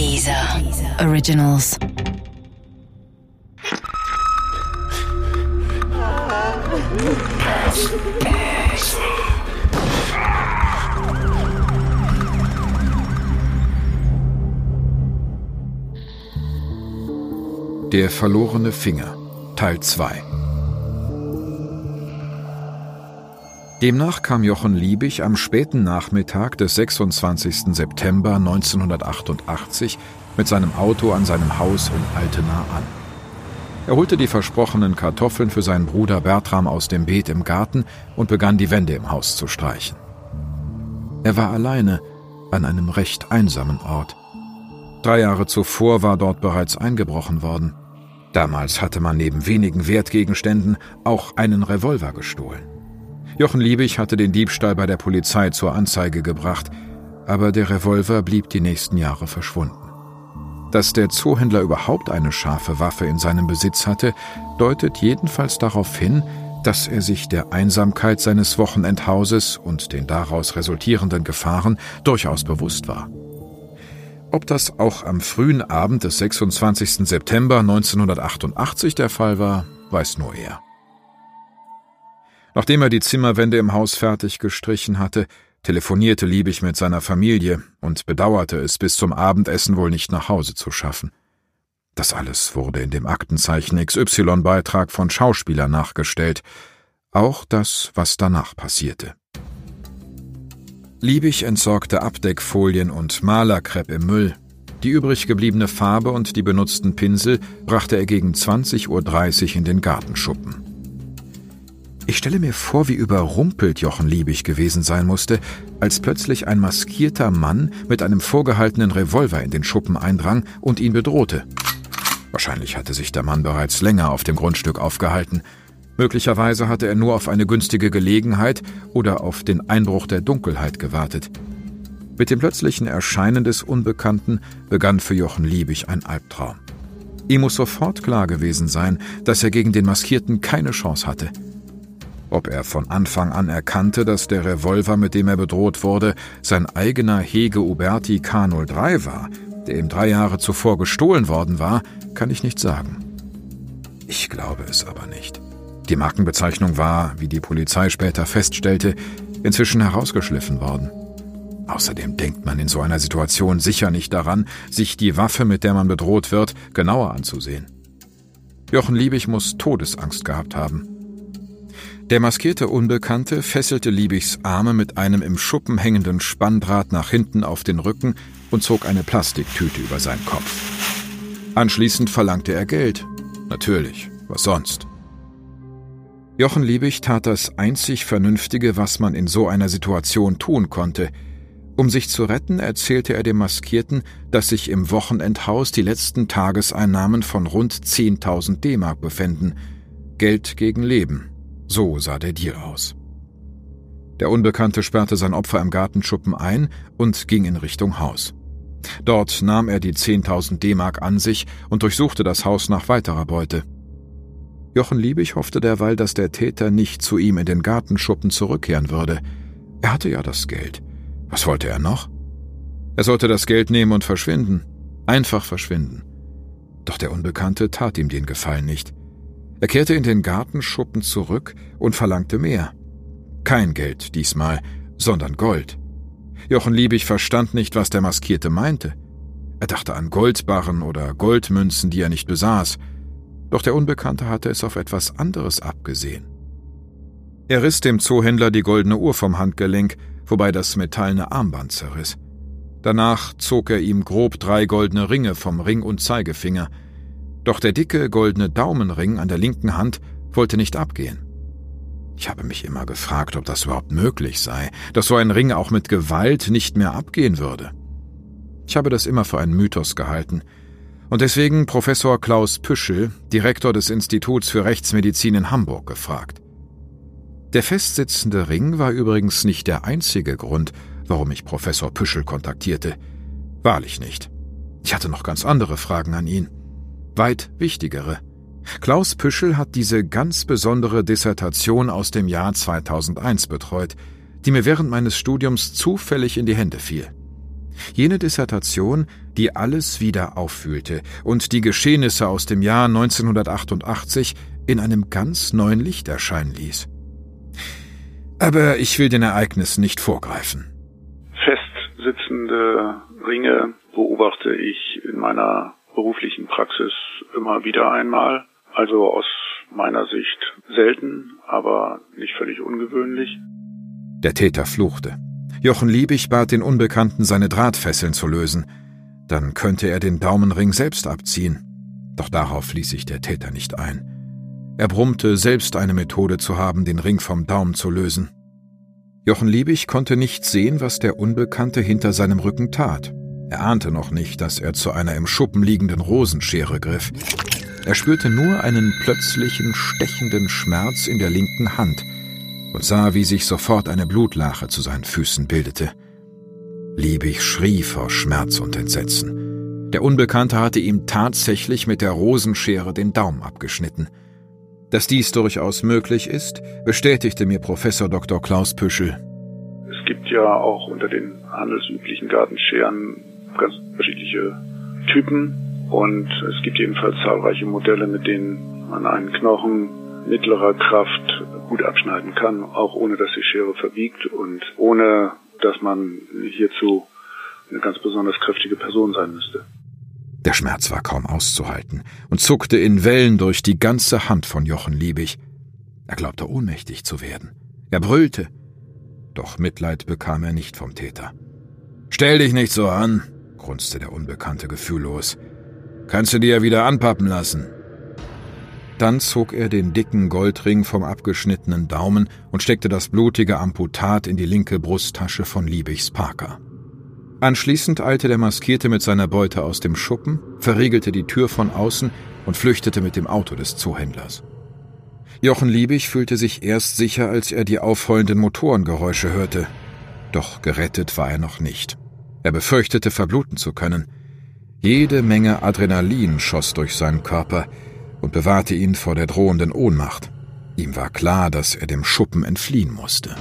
Dieser Originals. Der verlorene Finger Teil 2 Demnach kam Jochen Liebig am späten Nachmittag des 26. September 1988 mit seinem Auto an seinem Haus in Altena an. Er holte die versprochenen Kartoffeln für seinen Bruder Bertram aus dem Beet im Garten und begann die Wände im Haus zu streichen. Er war alleine an einem recht einsamen Ort. Drei Jahre zuvor war dort bereits eingebrochen worden. Damals hatte man neben wenigen Wertgegenständen auch einen Revolver gestohlen. Jochen Liebig hatte den Diebstahl bei der Polizei zur Anzeige gebracht, aber der Revolver blieb die nächsten Jahre verschwunden. Dass der Zoohändler überhaupt eine scharfe Waffe in seinem Besitz hatte, deutet jedenfalls darauf hin, dass er sich der Einsamkeit seines Wochenendhauses und den daraus resultierenden Gefahren durchaus bewusst war. Ob das auch am frühen Abend des 26. September 1988 der Fall war, weiß nur er. Nachdem er die Zimmerwände im Haus fertig gestrichen hatte, telefonierte Liebig mit seiner Familie und bedauerte es, bis zum Abendessen wohl nicht nach Hause zu schaffen. Das alles wurde in dem Aktenzeichen XY-Beitrag von Schauspielern nachgestellt, auch das, was danach passierte. Liebig entsorgte Abdeckfolien und Malerkrepp im Müll. Die übrig gebliebene Farbe und die benutzten Pinsel brachte er gegen 20.30 Uhr in den Gartenschuppen. Ich stelle mir vor, wie überrumpelt Jochen Liebig gewesen sein musste, als plötzlich ein maskierter Mann mit einem vorgehaltenen Revolver in den Schuppen eindrang und ihn bedrohte. Wahrscheinlich hatte sich der Mann bereits länger auf dem Grundstück aufgehalten. Möglicherweise hatte er nur auf eine günstige Gelegenheit oder auf den Einbruch der Dunkelheit gewartet. Mit dem plötzlichen Erscheinen des Unbekannten begann für Jochen Liebig ein Albtraum. Ihm muss sofort klar gewesen sein, dass er gegen den Maskierten keine Chance hatte. Ob er von Anfang an erkannte, dass der Revolver, mit dem er bedroht wurde, sein eigener Hege Uberti K03 war, der ihm drei Jahre zuvor gestohlen worden war, kann ich nicht sagen. Ich glaube es aber nicht. Die Markenbezeichnung war, wie die Polizei später feststellte, inzwischen herausgeschliffen worden. Außerdem denkt man in so einer Situation sicher nicht daran, sich die Waffe, mit der man bedroht wird, genauer anzusehen. Jochen Liebig muss Todesangst gehabt haben. Der maskierte Unbekannte fesselte Liebigs Arme mit einem im Schuppen hängenden Spanndraht nach hinten auf den Rücken und zog eine Plastiktüte über seinen Kopf. Anschließend verlangte er Geld. Natürlich, was sonst? Jochen Liebig tat das einzig Vernünftige, was man in so einer Situation tun konnte. Um sich zu retten, erzählte er dem Maskierten, dass sich im Wochenendhaus die letzten Tageseinnahmen von rund 10.000 D-Mark befänden. Geld gegen Leben. So sah der Deal aus. Der Unbekannte sperrte sein Opfer im Gartenschuppen ein und ging in Richtung Haus. Dort nahm er die 10.000 D-Mark an sich und durchsuchte das Haus nach weiterer Beute. Jochen Liebig hoffte derweil, dass der Täter nicht zu ihm in den Gartenschuppen zurückkehren würde. Er hatte ja das Geld. Was wollte er noch? Er sollte das Geld nehmen und verschwinden. Einfach verschwinden. Doch der Unbekannte tat ihm den Gefallen nicht. Er kehrte in den Gartenschuppen zurück und verlangte mehr. Kein Geld diesmal, sondern Gold. Jochen Liebig verstand nicht, was der Maskierte meinte. Er dachte an Goldbarren oder Goldmünzen, die er nicht besaß. Doch der Unbekannte hatte es auf etwas anderes abgesehen. Er riss dem Zoohändler die goldene Uhr vom Handgelenk, wobei das metallene Armband zerriss. Danach zog er ihm grob drei goldene Ringe vom Ring und Zeigefinger – doch der dicke goldene Daumenring an der linken Hand wollte nicht abgehen. Ich habe mich immer gefragt, ob das überhaupt möglich sei, dass so ein Ring auch mit Gewalt nicht mehr abgehen würde. Ich habe das immer für einen Mythos gehalten und deswegen Professor Klaus Püschel, Direktor des Instituts für Rechtsmedizin in Hamburg, gefragt. Der festsitzende Ring war übrigens nicht der einzige Grund, warum ich Professor Püschel kontaktierte. Wahrlich nicht. Ich hatte noch ganz andere Fragen an ihn weit wichtigere. Klaus Püschel hat diese ganz besondere Dissertation aus dem Jahr 2001 betreut, die mir während meines Studiums zufällig in die Hände fiel. Jene Dissertation, die alles wieder auffühlte und die Geschehnisse aus dem Jahr 1988 in einem ganz neuen Licht erscheinen ließ. Aber ich will den Ereignissen nicht vorgreifen. Festsitzende Ringe beobachte ich in meiner beruflichen Praxis immer wieder einmal. Also aus meiner Sicht selten, aber nicht völlig ungewöhnlich. Der Täter fluchte. Jochen Liebig bat den Unbekannten, seine Drahtfesseln zu lösen. Dann könnte er den Daumenring selbst abziehen. Doch darauf ließ sich der Täter nicht ein. Er brummte, selbst eine Methode zu haben, den Ring vom Daumen zu lösen. Jochen Liebig konnte nicht sehen, was der Unbekannte hinter seinem Rücken tat. Er ahnte noch nicht, dass er zu einer im Schuppen liegenden Rosenschere griff. Er spürte nur einen plötzlichen, stechenden Schmerz in der linken Hand und sah, wie sich sofort eine Blutlache zu seinen Füßen bildete. Liebig schrie vor Schmerz und Entsetzen. Der Unbekannte hatte ihm tatsächlich mit der Rosenschere den Daumen abgeschnitten. Dass dies durchaus möglich ist, bestätigte mir Professor Dr. Klaus Püschel. Es gibt ja auch unter den handelsüblichen Gartenscheren ganz unterschiedliche Typen und es gibt jedenfalls zahlreiche Modelle, mit denen man einen Knochen mittlerer Kraft gut abschneiden kann, auch ohne dass die Schere verbiegt und ohne dass man hierzu eine ganz besonders kräftige Person sein müsste. Der Schmerz war kaum auszuhalten und zuckte in Wellen durch die ganze Hand von Jochen Liebig. Er glaubte ohnmächtig zu werden. Er brüllte. Doch Mitleid bekam er nicht vom Täter. Stell dich nicht so an, grunzte der Unbekannte gefühllos. Kannst du dir ja wieder anpappen lassen. Dann zog er den dicken Goldring vom abgeschnittenen Daumen und steckte das blutige Amputat in die linke Brusttasche von Liebigs Parker. Anschließend eilte der Maskierte mit seiner Beute aus dem Schuppen, verriegelte die Tür von außen und flüchtete mit dem Auto des Zoohändlers. Jochen Liebig fühlte sich erst sicher, als er die aufheulenden Motorengeräusche hörte. Doch gerettet war er noch nicht. Er befürchtete, verbluten zu können. Jede Menge Adrenalin schoss durch seinen Körper und bewahrte ihn vor der drohenden Ohnmacht. Ihm war klar, dass er dem Schuppen entfliehen musste.